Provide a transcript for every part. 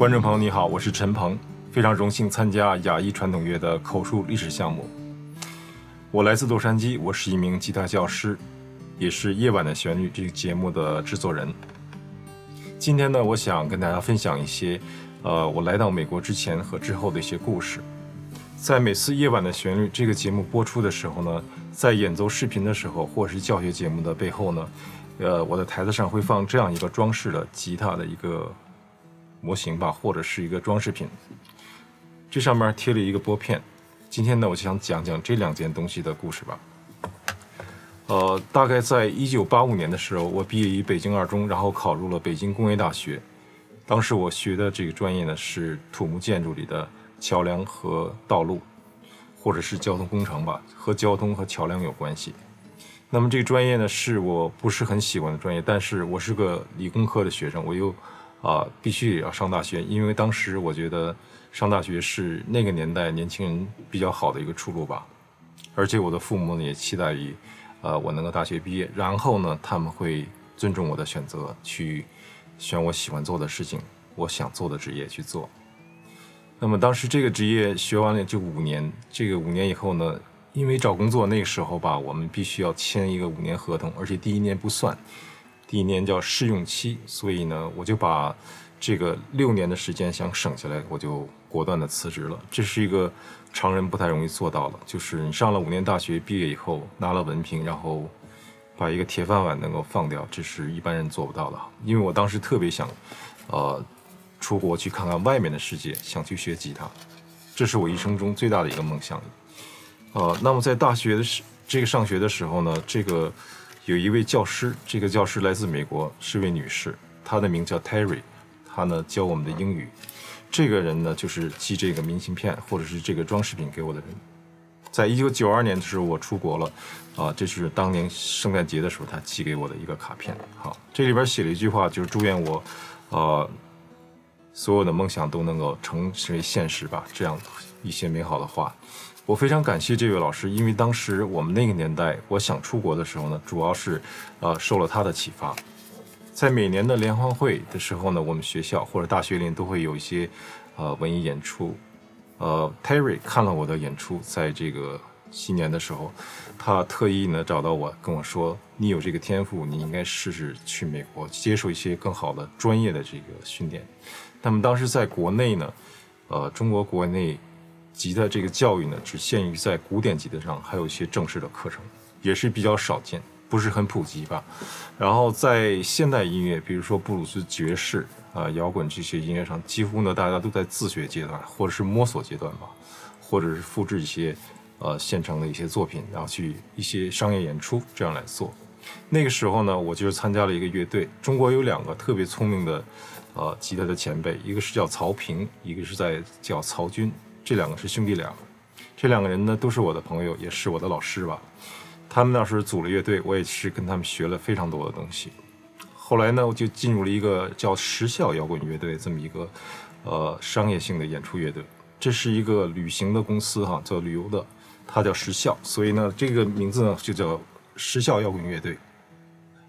观众朋友你好，我是陈鹏，非常荣幸参加雅裔传统乐的口述历史项目。我来自洛杉矶，我是一名吉他教师，也是《夜晚的旋律》这个节目的制作人。今天呢，我想跟大家分享一些，呃，我来到美国之前和之后的一些故事。在每次《夜晚的旋律》这个节目播出的时候呢，在演奏视频的时候，或是教学节目的背后呢，呃，我的台子上会放这样一个装饰的吉他的一个模型吧，或者是一个装饰品。这上面贴了一个拨片。今天呢，我就想讲讲这两件东西的故事吧。呃，大概在一九八五年的时候，我毕业于北京二中，然后考入了北京工业大学。当时我学的这个专业呢，是土木建筑里的桥梁和道路，或者是交通工程吧，和交通和桥梁有关系。那么这个专业呢，是我不是很喜欢的专业，但是我是个理工科的学生，我又啊、必须也要上大学，因为当时我觉得。上大学是那个年代年轻人比较好的一个出路吧，而且我的父母呢也期待于，呃，我能够大学毕业，然后呢他们会尊重我的选择，去选我喜欢做的事情，我想做的职业去做。那么当时这个职业学完了就五年，这个五年以后呢，因为找工作那个时候吧，我们必须要签一个五年合同，而且第一年不算，第一年叫试用期，所以呢我就把这个六年的时间想省下来，我就。果断的辞职了，这是一个常人不太容易做到的。就是你上了五年大学，毕业以后拿了文凭，然后把一个铁饭碗能够放掉，这是一般人做不到的。因为我当时特别想，呃，出国去看看外面的世界，想去学吉他，这是我一生中最大的一个梦想。呃，那么在大学的时，这个上学的时候呢，这个有一位教师，这个教师来自美国，是位女士，她的名叫 Terry，她呢教我们的英语。这个人呢，就是寄这个明信片或者是这个装饰品给我的人。在一九九二年的时候，我出国了，啊、这是当年圣诞节的时候他寄给我的一个卡片。好，这里边写了一句话，就是祝愿我，呃，所有的梦想都能够成为现实吧，这样一些美好的话。我非常感谢这位老师，因为当时我们那个年代，我想出国的时候呢，主要是，呃，受了他的启发。在每年的联欢会的时候呢，我们学校或者大学里都会有一些，呃，文艺演出。呃，Terry 看了我的演出，在这个新年的时候，他特意呢找到我跟我说：“你有这个天赋，你应该试试去美国接受一些更好的专业的这个训练。”那么当时在国内呢，呃，中国国内吉他这个教育呢，只限于在古典吉他上，还有一些正式的课程，也是比较少见。不是很普及吧，然后在现代音乐，比如说布鲁斯、爵士啊、摇滚这些音乐上，几乎呢大家都在自学阶段，或者是摸索阶段吧，或者是复制一些呃现成的一些作品，然后去一些商业演出这样来做。那个时候呢，我就是参加了一个乐队。中国有两个特别聪明的呃吉他的前辈，一个是叫曹平，一个是在叫曹军，这两个是兄弟俩。这两个人呢都是我的朋友，也是我的老师吧。他们那时组了乐队，我也是跟他们学了非常多的东西。后来呢，我就进入了一个叫时效摇滚乐队这么一个呃商业性的演出乐队。这是一个旅行的公司哈，做旅游的，它叫时效，所以呢，这个名字呢就叫时效摇滚乐队。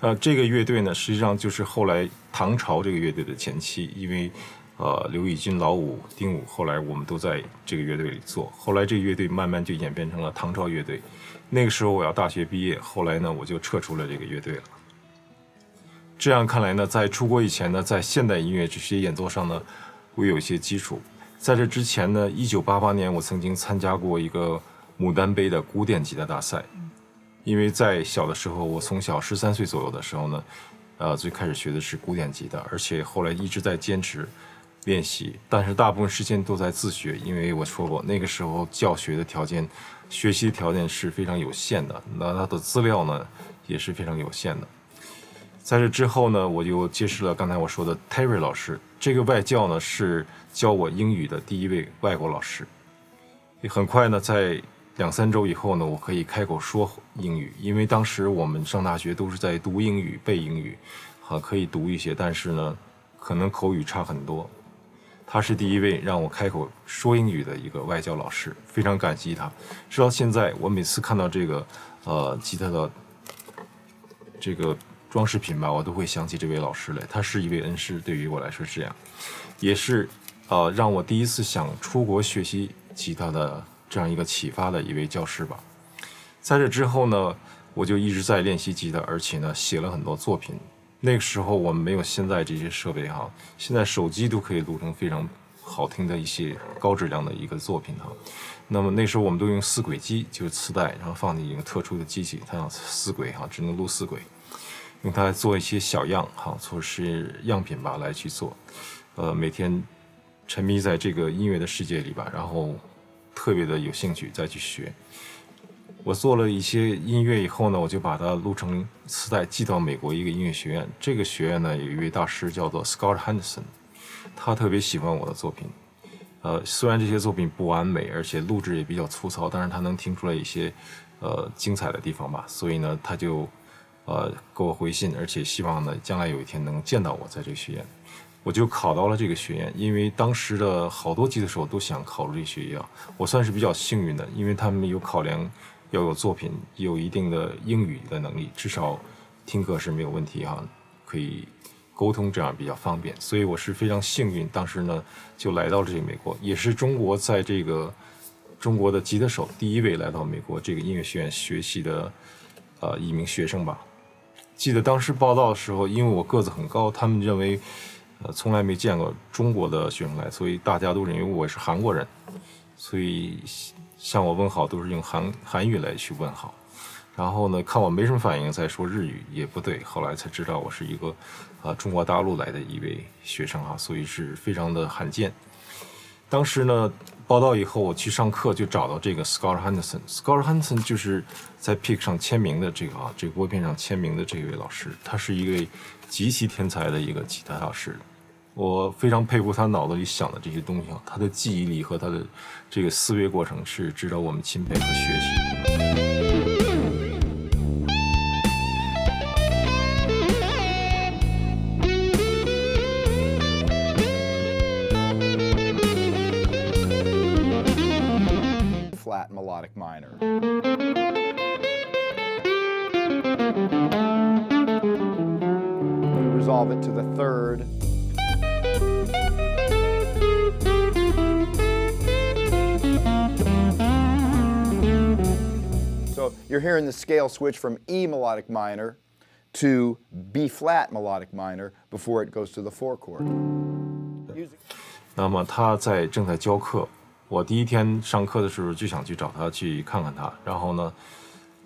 呃，这个乐队呢，实际上就是后来唐朝这个乐队的前期，因为呃刘宇君、老五、丁武，后来我们都在这个乐队里做。后来这个乐队慢慢就演变成了唐朝乐队。那个时候我要大学毕业，后来呢我就撤出了这个乐队了。这样看来呢，在出国以前呢，在现代音乐这些演奏上呢，我有一些基础。在这之前呢，一九八八年我曾经参加过一个牡丹杯的古典吉他大赛。因为在小的时候，我从小十三岁左右的时候呢，呃，最开始学的是古典吉他，而且后来一直在坚持练习，但是大部分时间都在自学，因为我说过那个时候教学的条件。学习条件是非常有限的，那他的资料呢也是非常有限的。在这之后呢，我就结识了刚才我说的 Terry 老师，这个外教呢是教我英语的第一位外国老师。也很快呢，在两三周以后呢，我可以开口说英语，因为当时我们上大学都是在读英语、背英语，啊，可以读一些，但是呢，可能口语差很多。他是第一位让我开口说英语的一个外教老师，非常感激他。直到现在，我每次看到这个，呃，吉他的这个装饰品吧，我都会想起这位老师来。他是一位恩师，对于我来说是这样，也是呃让我第一次想出国学习吉他的这样一个启发的一位教师吧。在这之后呢，我就一直在练习吉他，而且呢写了很多作品。那个时候我们没有现在这些设备哈，现在手机都可以录成非常好听的一些高质量的一个作品哈。那么那时候我们都用四轨机，就是磁带，然后放进一个特殊的机器，它叫四轨哈，只能录四轨，用它来做一些小样哈，做是样品吧来去做。呃，每天沉迷在这个音乐的世界里吧，然后特别的有兴趣再去学。我做了一些音乐以后呢，我就把它录成磁带寄到美国一个音乐学院。这个学院呢，有一位大师叫做 Scott Henderson，他特别喜欢我的作品。呃，虽然这些作品不完美，而且录制也比较粗糙，但是他能听出来一些呃精彩的地方吧。所以呢，他就呃给我回信，而且希望呢将来有一天能见到我在这个学院。我就考到了这个学院，因为当时的好多吉他手都想考入这学校，我算是比较幸运的，因为他们有考量。要有作品，有一定的英语的能力，至少听课是没有问题哈，可以沟通，这样比较方便。所以我是非常幸运，当时呢就来到了这个美国，也是中国在这个中国的吉他手第一位来到美国这个音乐学院学习的呃一名学生吧。记得当时报道的时候，因为我个子很高，他们认为呃从来没见过中国的学生来，所以大家都认为我是韩国人，所以。向我问好都是用韩韩语来去问好，然后呢，看我没什么反应，再说日语也不对，后来才知道我是一个啊中国大陆来的一位学生啊，所以是非常的罕见。当时呢，报到以后我去上课就找到这个 Scott Henderson，Scott Henderson 就是在 Pick 上签名的这个啊，这个拨片上签名的这位老师，他是一位极其天才的一个吉他老师。我非常佩服他脑子里想的这些东西啊，他的记忆力和他的这个思维过程是值得我们钦佩和学习。You're hearing the scale switch from E melodic minor to B flat melodic minor before it goes to the four chord。那么他在正在教课，我第一天上课的时候就想去找他去看看他，然后呢，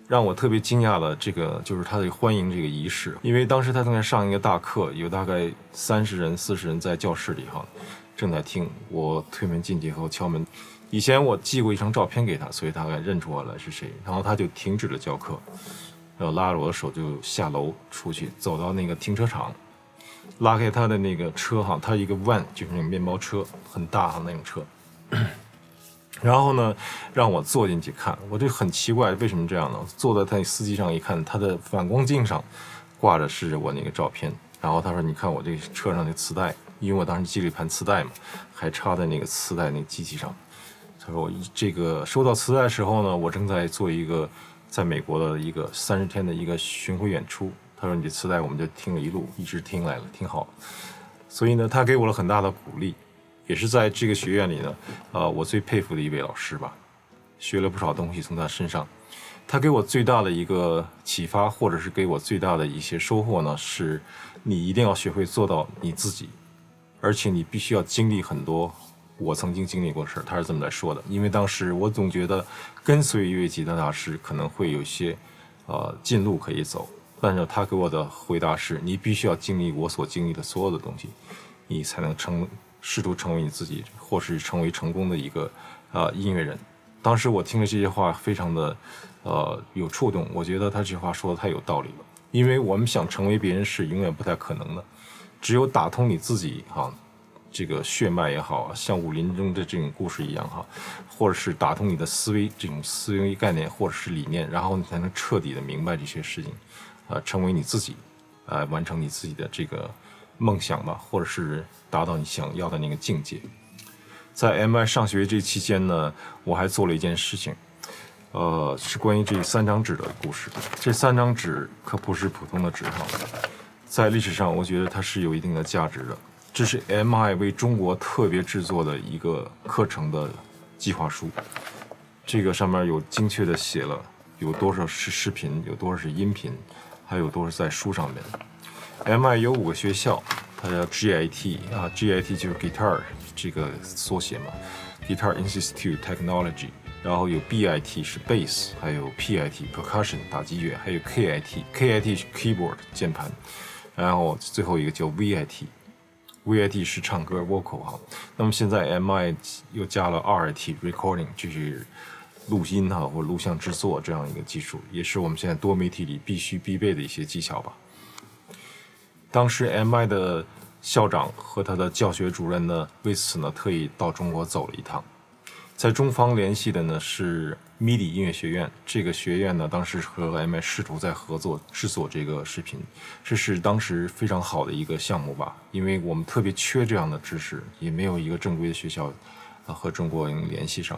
让我特别惊讶的这个就是他的欢迎这个仪式，因为当时他正在上一个大课，有大概三十人、四十人在教室里哈， 正在听。我推门进去后敲门。以前我寄过一张照片给他，所以他才认出我来是谁。然后他就停止了教课，然后拉着我的手就下楼出去，走到那个停车场，拉开他的那个车哈，他一个 van 就是那个面包车，很大的那种车。然后呢，让我坐进去看，我就很奇怪，为什么这样呢？坐在他那司机上一看，他的反光镜上挂着是我那个照片。然后他说：“你看我这车上的磁带，因为我当时寄了一盘磁带嘛，还插在那个磁带那机器上。”他说：“我这个收到磁带的时候呢，我正在做一个在美国的一个三十天的一个巡回演出。他说你这磁带我们就听了一路，一直听来了，挺好。所以呢，他给我了很大的鼓励，也是在这个学院里呢，呃，我最佩服的一位老师吧。学了不少东西从他身上。他给我最大的一个启发，或者是给我最大的一些收获呢，是你一定要学会做到你自己，而且你必须要经历很多。”我曾经经历过的事，他是这么来说的。因为当时我总觉得跟随一位吉他大师可能会有些，呃，近路可以走。但是他给我的回答是：你必须要经历我所经历的所有的东西，你才能成试图成为你自己，或是成为成功的一个呃音乐人。当时我听了这些话，非常的呃有触动。我觉得他这句话说的太有道理了。因为我们想成为别人是永远不太可能的，只有打通你自己哈。这个血脉也好，像武林中的这种故事一样哈，或者是打通你的思维这种思维概念，或者是理念，然后你才能彻底的明白这些事情，啊，成为你自己，呃，完成你自己的这个梦想吧，或者是达到你想要的那个境界。在 MI 上学这期间呢，我还做了一件事情，呃，是关于这三张纸的故事。这三张纸可不是普通的纸哈，在历史上，我觉得它是有一定的价值的。这是 MI 为中国特别制作的一个课程的计划书，这个上面有精确的写了有多少是视频，有多少是音频，还有多少在书上面。MI 有五个学校，它叫 GIT 啊，GIT 就是 Guitar 这个缩写嘛，Guitar Institute Technology。然后有 BIT 是 Bass，还有 PIT Percussion 打击乐，还有 KIT，KIT 是 Keyboard 键盘，然后最后一个叫 VIT。VIT 是唱歌 vocal 哈，那么现在 MI 又加了 RIT recording，就是录音哈或录像制作这样一个技术，也是我们现在多媒体里必须必备的一些技巧吧。当时 MI 的校长和他的教学主任呢，为此呢特意到中国走了一趟。在中方联系的呢是 MIDI 音乐学院，这个学院呢当时和 MI 试图在合作制作这个视频，这是当时非常好的一个项目吧，因为我们特别缺这样的知识，也没有一个正规的学校啊和中国人联系上。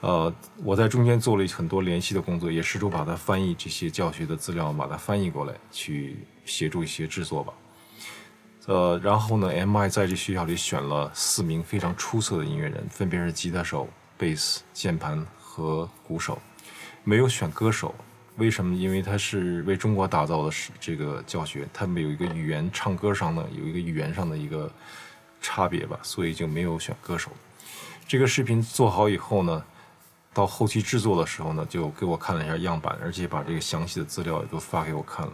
呃，我在中间做了很多联系的工作，也试图把它翻译这些教学的资料，把它翻译过来，去协助一些制作吧。呃，然后呢，MI 在这学校里选了四名非常出色的音乐人，分别是吉他手。贝斯、键盘和鼓手，没有选歌手，为什么？因为他是为中国打造的是这个教学，他们有一个语言唱歌上的有一个语言上的一个差别吧，所以就没有选歌手。这个视频做好以后呢，到后期制作的时候呢，就给我看了一下样板，而且把这个详细的资料也都发给我看了。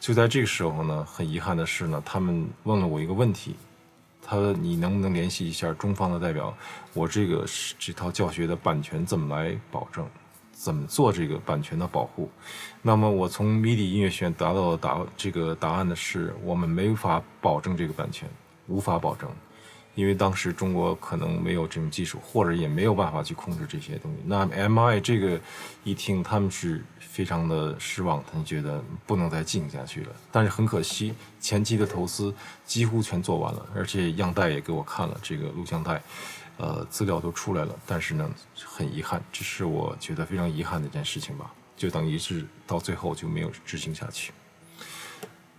就在这个时候呢，很遗憾的是呢，他们问了我一个问题。他说：“你能不能联系一下中方的代表？我这个这套教学的版权怎么来保证？怎么做这个版权的保护？”那么我从 MIDI 音乐学院得到的答这个答案的是：我们没法保证这个版权，无法保证。因为当时中国可能没有这种技术，或者也没有办法去控制这些东西。那 MI 这个一听，他们是非常的失望，他们觉得不能再进下去了。但是很可惜，前期的投资几乎全做完了，而且样带也给我看了，这个录像带，呃，资料都出来了。但是呢，很遗憾，这是我觉得非常遗憾的一件事情吧，就等于是到最后就没有执行下去。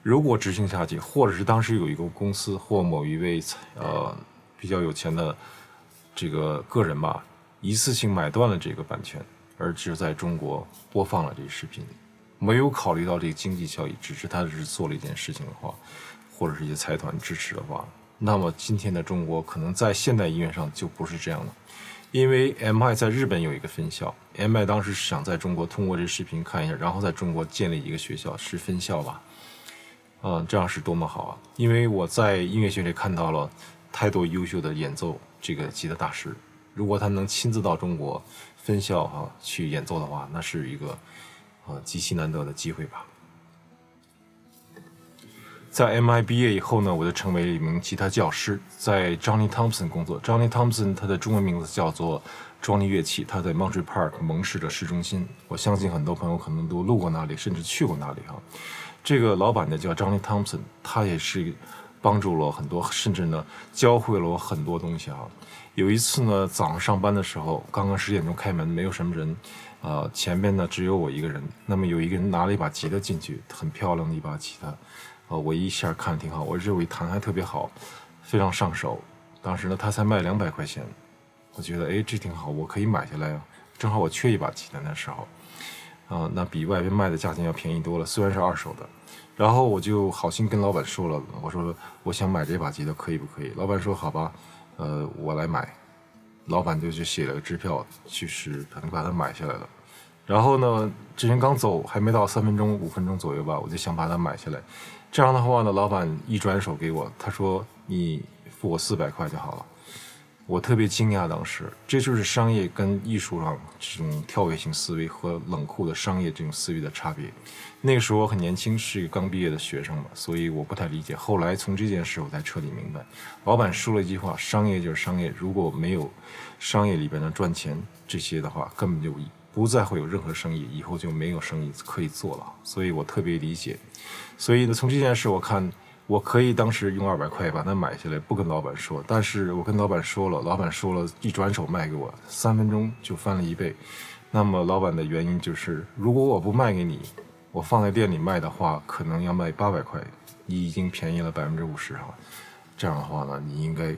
如果执行下去，或者是当时有一个公司或某一位呃比较有钱的这个个人吧，一次性买断了这个版权，而只在中国播放了这个视频，没有考虑到这个经济效益，只是他只是做了一件事情的话，或者是一些财团支持的话，那么今天的中国可能在现代音乐上就不是这样了，因为 MI 在日本有一个分校，MI 当时是想在中国通过这个视频看一下，然后在中国建立一个学校，是分校吧。嗯，这样是多么好啊！因为我在音乐学里看到了太多优秀的演奏这个吉他大师，如果他能亲自到中国分校哈、去演奏的话，那是一个呃极其难得的机会吧。在 MI 毕业以后呢，我就成为一名吉他教师，在 Johnny Thompson 工作。Johnny Thompson 他的中文名字叫做 Johnny 乐器，他在 Monterey Park 蒙氏的市中心。我相信很多朋友可能都路过那里，甚至去过那里哈。这个老板呢叫 Johnny Thompson，他也是帮助了很多，甚至呢教会了我很多东西啊。有一次呢早上上班的时候，刚刚十点钟开门，没有什么人，呃，前边呢只有我一个人。那么有一个人拿了一把吉他进去，很漂亮的一把吉他，呃，我一下看挺好，我认为弹还特别好，非常上手。当时呢他才卖两百块钱，我觉得哎这挺好，我可以买下来啊。正好我缺一把吉他那时候。啊、那比外边卖的价钱要便宜多了，虽然是二手的。然后我就好心跟老板说了，我说我想买这把吉他，可以不可以？老板说好吧，呃，我来买。老板就去写了个支票，去是可能把它买下来了。然后呢，这人刚走，还没到三分钟、五分钟左右吧，我就想把它买下来。这样的话呢，老板一转手给我，他说你付我四百块就好了。我特别惊讶，当时这就是商业跟艺术上这种跳跃性思维和冷酷的商业这种思维的差别。那个时候我很年轻，是一个刚毕业的学生嘛，所以我不太理解。后来从这件事我才彻底明白，老板说了一句话：商业就是商业，如果没有商业里边的赚钱这些的话，根本就不再会有任何生意，以后就没有生意可以做了。所以我特别理解。所以呢，从这件事我看。我可以当时用二百块把它买下来，不跟老板说。但是我跟老板说了，老板说了一转手卖给我，三分钟就翻了一倍。那么老板的原因就是，如果我不卖给你，我放在店里卖的话，可能要卖八百块，你已经便宜了百分之五十哈。这样的话呢，你应该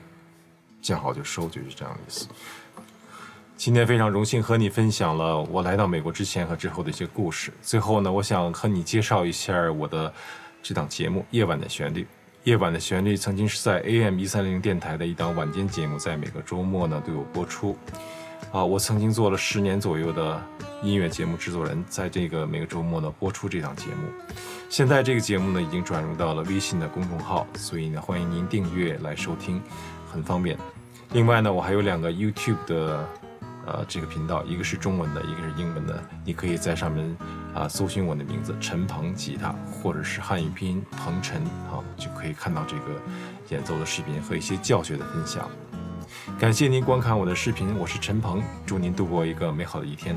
见好就收，就是这样的意思。今天非常荣幸和你分享了我来到美国之前和之后的一些故事。最后呢，我想和你介绍一下我的这档节目《夜晚的旋律》。《夜晚的旋律》曾经是在 AM 一三零电台的一档晚间节目，在每个周末呢都有播出。啊，我曾经做了十年左右的音乐节目制作人，在这个每个周末呢播出这档节目。现在这个节目呢已经转入到了微信的公众号，所以呢欢迎您订阅来收听，很方便。另外呢，我还有两个 YouTube 的。呃，这个频道一个是中文的，一个是英文的，你可以在上面啊、搜寻我的名字陈鹏吉他，或者是汉语拼音鹏程，啊，就可以看到这个演奏的视频和一些教学的分享。感谢您观看我的视频，我是陈鹏，祝您度过一个美好的一天。